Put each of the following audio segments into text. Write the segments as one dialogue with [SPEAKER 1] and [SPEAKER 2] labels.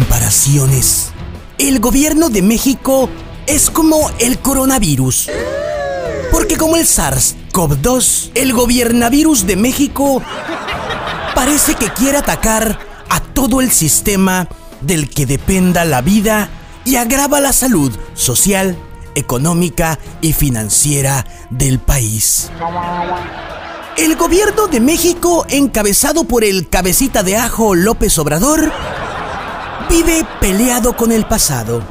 [SPEAKER 1] comparaciones. El gobierno de México es como el coronavirus. Porque como el SARS-CoV-2, el gobiernavirus de México parece que quiere atacar a todo el sistema del que dependa la vida y agrava la salud social, económica y financiera del país. El gobierno de México, encabezado por el cabecita de ajo López Obrador, vive peleado con el pasado,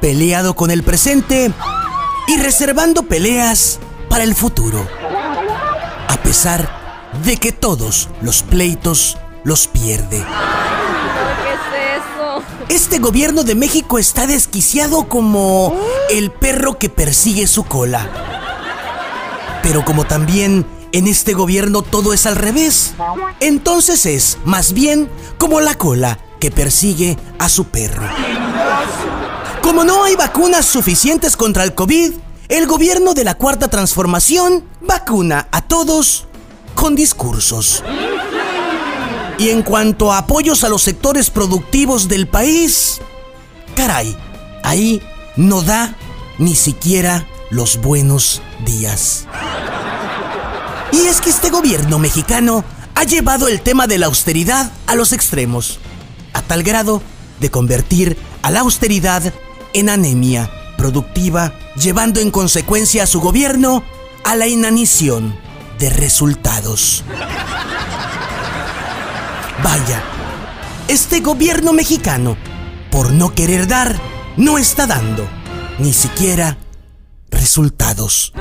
[SPEAKER 1] peleado con el presente y reservando peleas para el futuro. A pesar de que todos los pleitos los pierde.
[SPEAKER 2] ¿Qué es eso?
[SPEAKER 1] Este gobierno de México está desquiciado como el perro que persigue su cola. Pero como también en este gobierno todo es al revés, entonces es más bien como la cola que persigue a su perro. Como no hay vacunas suficientes contra el COVID, el gobierno de la Cuarta Transformación vacuna a todos con discursos. Y en cuanto a apoyos a los sectores productivos del país, caray, ahí no da ni siquiera los buenos días. Y es que este gobierno mexicano ha llevado el tema de la austeridad a los extremos, a tal grado de convertir a la austeridad en anemia productiva, llevando en consecuencia a su gobierno a la inanición de resultados. Vaya, este gobierno mexicano, por no querer dar, no está dando ni siquiera resultados.